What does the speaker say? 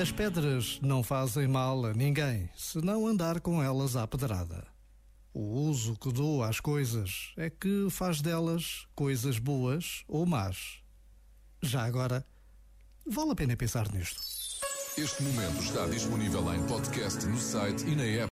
As pedras não fazem mal a ninguém se não andar com elas à pedrada. O uso que dou às coisas é que faz delas coisas boas ou más. Já agora, vale a pena pensar nisto. Este momento está disponível em podcast no site e na app.